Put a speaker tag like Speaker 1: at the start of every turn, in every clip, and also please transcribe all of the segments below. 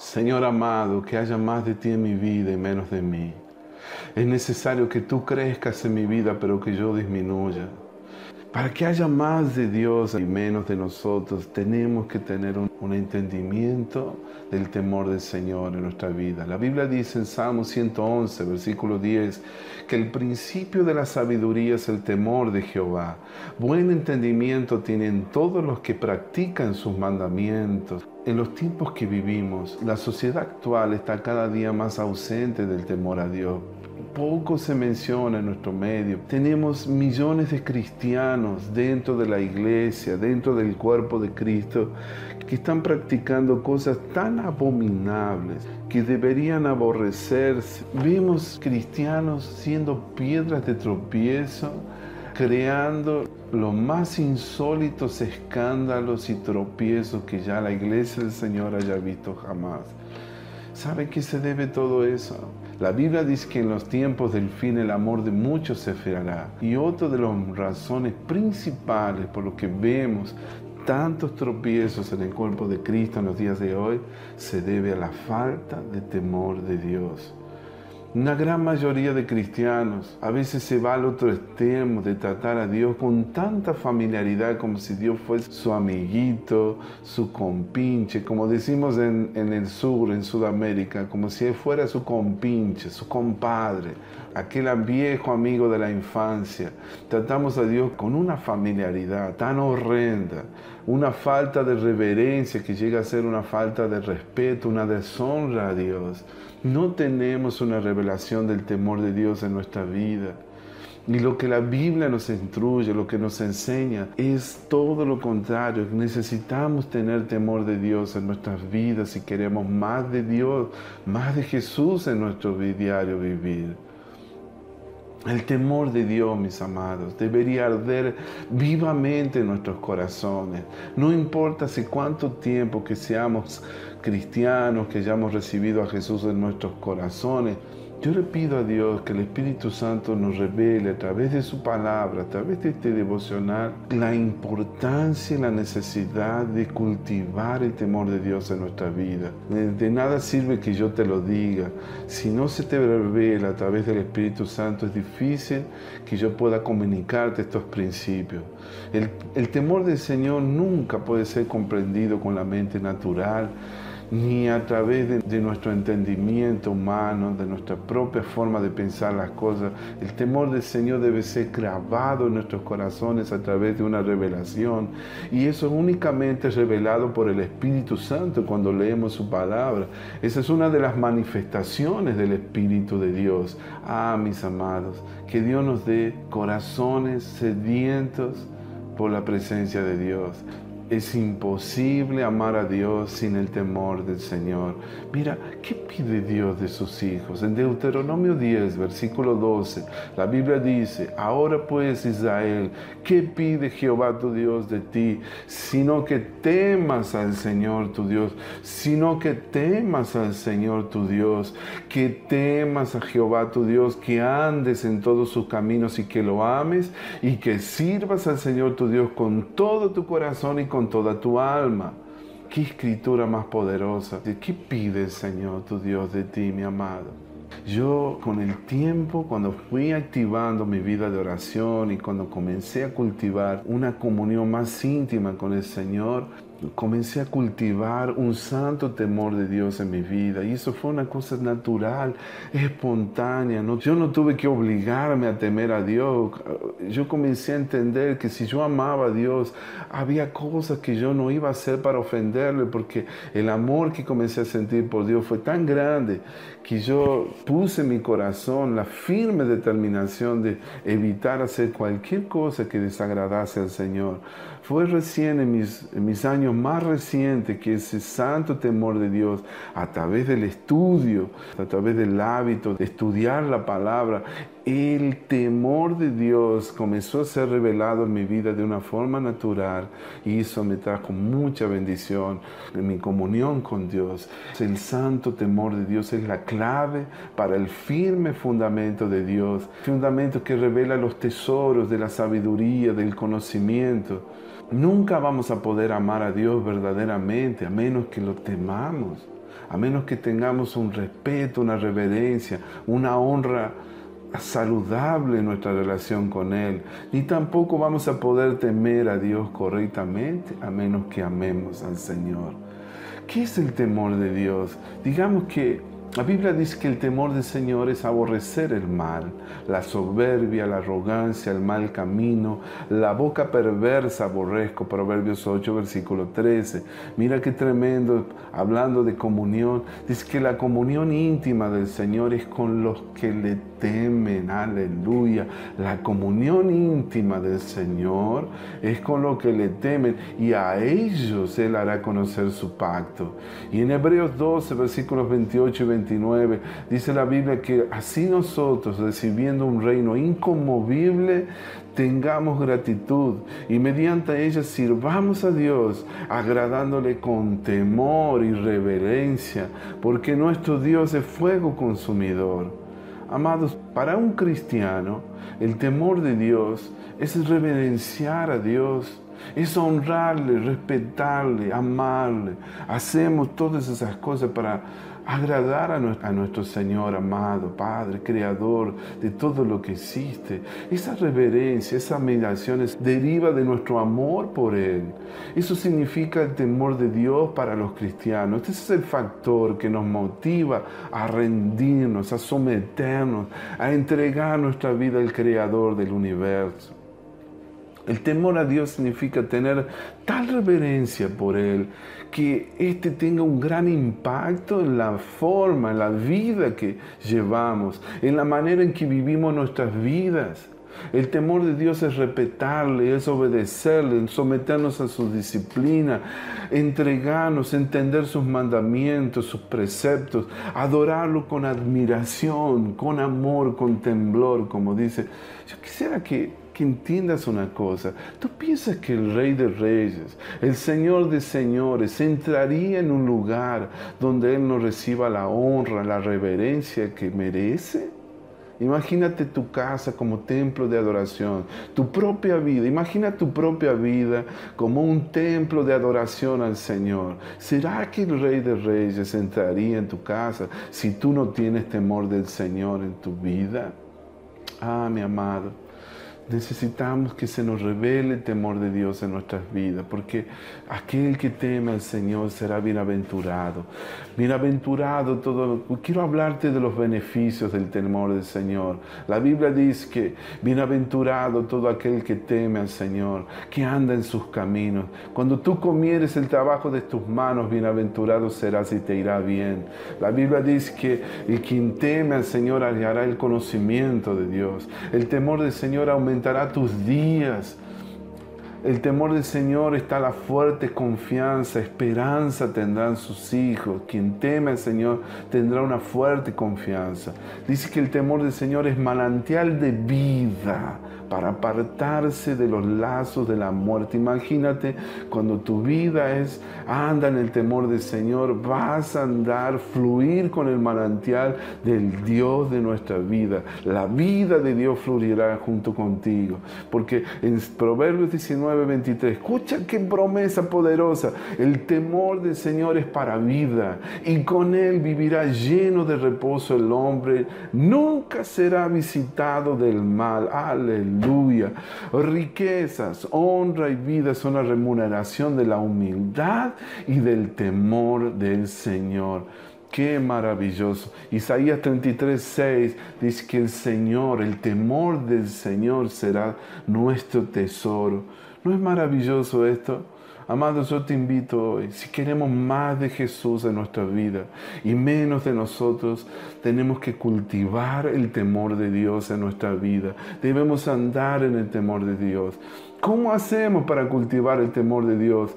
Speaker 1: Señor amado, que haya más de ti en mi vida y menos de mí. Es necesario que tú crezcas en mi vida, pero que yo disminuya. Para que haya más de Dios y menos de nosotros, tenemos que tener un, entendimiento del temor del Señor en nuestra vida. La Biblia dice en Salmo 111, versículo 10, que el principio de la sabiduría es el temor de Jehová. Buen entendimiento tienen todos los que practican sus mandamientos. En los tiempos que vivimos, la sociedad actual está cada día más ausente del temor a Dios poco se menciona en nuestro medio. Tenemos millones de cristianos dentro de la iglesia, dentro del cuerpo de Cristo, que están practicando cosas tan abominables que deberían aborrecerse. Vemos cristianos siendo piedras de tropiezo, creando los más insólitos escándalos y tropiezos que ya la iglesia del Señor haya visto jamás. ¿Sabe qué se debe todo eso? La Biblia dice que en los tiempos del fin el amor de muchos se enfriará. Y otra de las razones principales por lo que vemos tantos tropiezos en el cuerpo de Cristo en los días de hoy se debe a la falta de temor de Dios. Una gran mayoría de cristianos a veces se va al otro extremo de tratar a Dios con tanta familiaridad como si Dios fuese su amiguito, su compinche, como decimos en, el sur, en Sudamérica, como si fuera su compinche, su compadre, aquel viejo amigo de la infancia. Tratamos a Dios con una familiaridad tan horrenda, una falta de reverencia que llega a ser una falta de respeto, una deshonra a Dios. No tenemos una revelación del temor de Dios en nuestra vida. Y lo que la Biblia nos instruye, lo que nos enseña, es todo lo contrario. Necesitamos tener temor de Dios en nuestras vidas si queremos más de Dios, más de Jesús en nuestro diario vivir. El temor de Dios, mis amados, debería arder vivamente en nuestros corazones. No importa hace cuánto tiempo que seamos cristianos, que hayamos recibido a Jesús en nuestros corazones, yo le pido a Dios que el Espíritu Santo nos revele a través de su palabra, a través de este devocional, la importancia y la necesidad de cultivar el temor de Dios en nuestra vida. De nada sirve que yo te lo diga. Si no se te revela a través del Espíritu Santo, es difícil que yo pueda comunicarte estos principios. El, el temor del Señor nunca puede ser comprendido con la mente natural ni a través de, nuestro entendimiento humano, de nuestra propia forma de pensar las cosas. El temor del Señor debe ser grabado en nuestros corazones a través de una revelación. Y eso es únicamente revelado por el Espíritu Santo cuando leemos su palabra. Esa es una de las manifestaciones del Espíritu de Dios. Ah, mis amados, que Dios nos dé corazones sedientos por la presencia de Dios. Es imposible amar a Dios sin el temor del Señor. Mira, ¿qué pide Dios de sus hijos? En Deuteronomio 10, versículo 12, la Biblia dice, ahora pues Israel, ¿qué pide Jehová tu Dios de ti? Sino que temas al Señor tu Dios, sino que temas al Señor tu Dios, que temas a Jehová tu Dios, que andes en todos sus caminos y que lo ames y que sirvas al Señor tu Dios con todo tu corazón y con toda tu alma. Qué escritura más poderosa. ¿Qué pide el Señor, tu Dios, de ti, mi amado? Yo con el tiempo, cuando fui activando mi vida de oración y cuando comencé a cultivar una comunión más íntima con el Señor, comencé a cultivar un santo temor de Dios en mi vida y eso fue una cosa natural, espontánea. ¿no? Yo no tuve que obligarme a temer a Dios. Yo comencé a entender que si yo amaba a Dios, había cosas que yo no iba a hacer para ofenderle porque el amor que comencé a sentir por Dios fue tan grande que yo puse en mi corazón la firme determinación de evitar hacer cualquier cosa que desagradase al Señor. Fue recién en mis, en mis años más recientes que ese santo temor de Dios, a través del estudio, a través del hábito de estudiar la palabra, el temor de Dios comenzó a ser revelado en mi vida de una forma natural y eso me trajo mucha bendición en mi comunión con Dios. El santo temor de Dios es la clave para el firme fundamento de Dios, fundamento que revela los tesoros de la sabiduría, del conocimiento. Nunca vamos a poder amar a Dios verdaderamente a menos que lo temamos a menos que tengamos un respeto, una reverencia, una honra saludable en nuestra relación con Él, ni tampoco vamos a poder temer a Dios correctamente a menos que amemos al Señor. ¿Qué es el temor de Dios? Digamos que la Biblia dice que el temor del Señor es aborrecer el mal, la soberbia, la arrogancia, el mal camino, la boca perversa aborrezco, Proverbios 8, versículo 13. Mira qué tremendo, hablando de comunión, dice que la comunión íntima del Señor es con los que le temen, aleluya. La comunión íntima del Señor es con los que le temen y a ellos Él hará conocer su pacto. Y en Hebreos 12, versículos 28 y 29, dice la Biblia que así nosotros, recibiendo un reino inconmovible, tengamos gratitud y mediante ella sirvamos a Dios, agradándole con temor y reverencia, porque nuestro Dios es fuego consumidor. Amados, para un cristiano, el temor de Dios es reverenciar a Dios, es honrarle, respetarle, amarle. Hacemos todas esas cosas para agradar a nuestro Señor amado, Padre, Creador de todo lo que existe. Esa reverencia, esa admiración deriva de nuestro amor por Él. Eso significa el temor de Dios para los cristianos. Este es el factor que nos motiva a rendirnos, a someternos, a entregar nuestra vida al Creador del universo. El temor a Dios significa tener tal reverencia por Él que éste tenga un gran impacto en la forma, en la vida que llevamos, en la manera en que vivimos nuestras vidas. El temor de Dios es respetarle, es obedecerle, someternos a su disciplina, entregarnos, entender sus mandamientos, sus preceptos, adorarlo con admiración, con amor, con temblor, como dice. Yo quisiera que que entiendas una cosa. ¿Tú piensas que el Rey de Reyes, el Señor de Señores, entraría en un lugar donde Él no reciba la honra, la reverencia que merece? Imagínate tu casa como templo de adoración, tu propia vida. Imagina tu propia vida como un templo de adoración al Señor. ¿Será que el Rey de Reyes entraría en tu casa si tú no tienes temor del Señor en tu vida? Ah, mi amado. Necesitamos que se nos revele el temor de Dios en nuestras vidas, porque aquel que teme al Señor será bienaventurado. Bienaventurado todo. Quiero hablarte de los beneficios del temor del Señor. La Biblia dice que bienaventurado todo aquel que teme al Señor, que anda en sus caminos. Cuando tú comieres el trabajo de tus manos, bienaventurado serás y te irá bien. La Biblia dice que el quien teme al Señor hallará el conocimiento de Dios. El temor del Señor aumenta tus días. El temor del Señor está la fuerte confianza, esperanza tendrán sus hijos. Quien teme al Señor tendrá una fuerte confianza. Dice que el temor del Señor es manantial de vida para apartarse de los lazos de la muerte. Imagínate cuando tu vida es, anda en el temor del Señor, vas a andar, fluir con el manantial del Dios de nuestra vida. La vida de Dios fluirá junto contigo. Porque en Proverbios 19, 23, escucha qué promesa poderosa. El temor del Señor es para vida y con él vivirá lleno de reposo el hombre. Nunca será visitado del mal. Aleluya aleluya. Riquezas, honra y vida son la remuneración de la humildad y del temor del Señor. Qué maravilloso. Isaías 33, 6 dice que el Señor, el temor del Señor será nuestro tesoro. ¿No es maravilloso esto? Amados, yo te invito hoy, si queremos más de Jesús en nuestra vida y menos de nosotros, tenemos que cultivar el temor de Dios en nuestra vida. Debemos andar en el temor de Dios. ¿Cómo hacemos para cultivar el temor de Dios?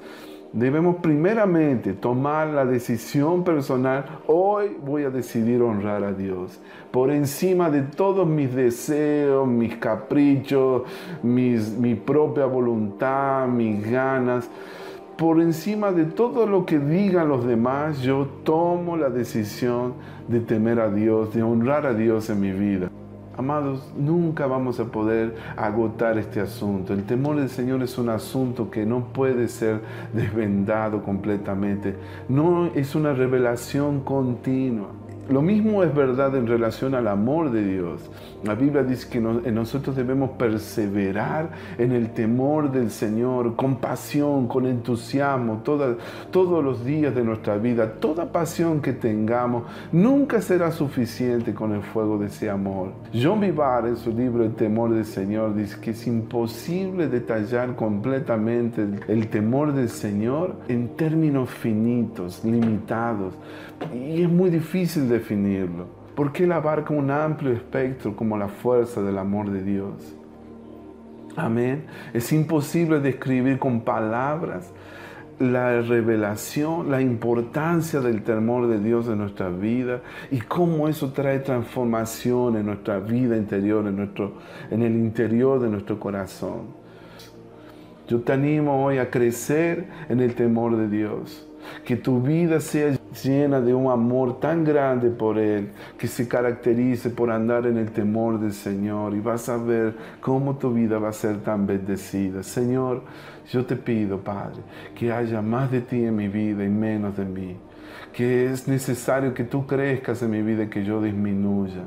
Speaker 1: Debemos primeramente tomar la decisión personal, hoy voy a decidir honrar a Dios, por encima de todos mis deseos, mis caprichos, mi propia voluntad, mis ganas por encima de todo lo que digan los demás, yo tomo la decisión de temer a Dios, de honrar a Dios en mi vida. Amados, nunca vamos a poder agotar este asunto. El temor del Señor es un asunto que no puede ser desvendado completamente. No es una revelación continua. Lo mismo es verdad en relación al amor de Dios. La Biblia dice que nosotros debemos perseverar en el temor del Señor, con pasión, con entusiasmo, todos los días de nuestra vida. Toda pasión que tengamos nunca será suficiente con el fuego de ese amor. John Vivar en su libro El temor del Señor dice que es imposible detallar completamente el, temor del Señor en términos finitos, limitados. Y es muy difícil definirlo, porque Él abarca un amplio espectro como la fuerza del amor de Dios. Amén. Es imposible describir con palabras la revelación, la importancia del temor de Dios en nuestra vida y cómo eso trae transformación en nuestra vida interior, en, nuestro, en el interior de nuestro corazón. Yo te animo hoy a crecer en el temor de Dios. Que tu vida sea llena de un amor tan grande por Él, que se caracterice por andar en el temor del Señor y vas a ver cómo tu vida va a ser tan bendecida. Señor, yo te pido, Padre, que haya más de ti en mi vida y menos de mí, que es necesario que tú crezcas en mi vida y que yo disminuya.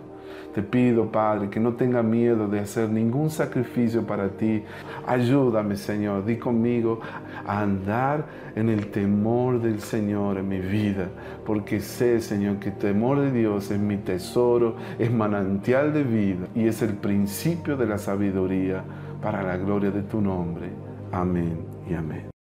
Speaker 1: Te pido, Padre, que no tenga miedo de hacer ningún sacrificio para ti. Ayúdame, Señor, di conmigo a andar en el temor del Señor en mi vida, porque sé, Señor, que el temor de Dios es mi tesoro, es manantial de vida y es el principio de la sabiduría para la gloria de tu nombre. Amén y amén.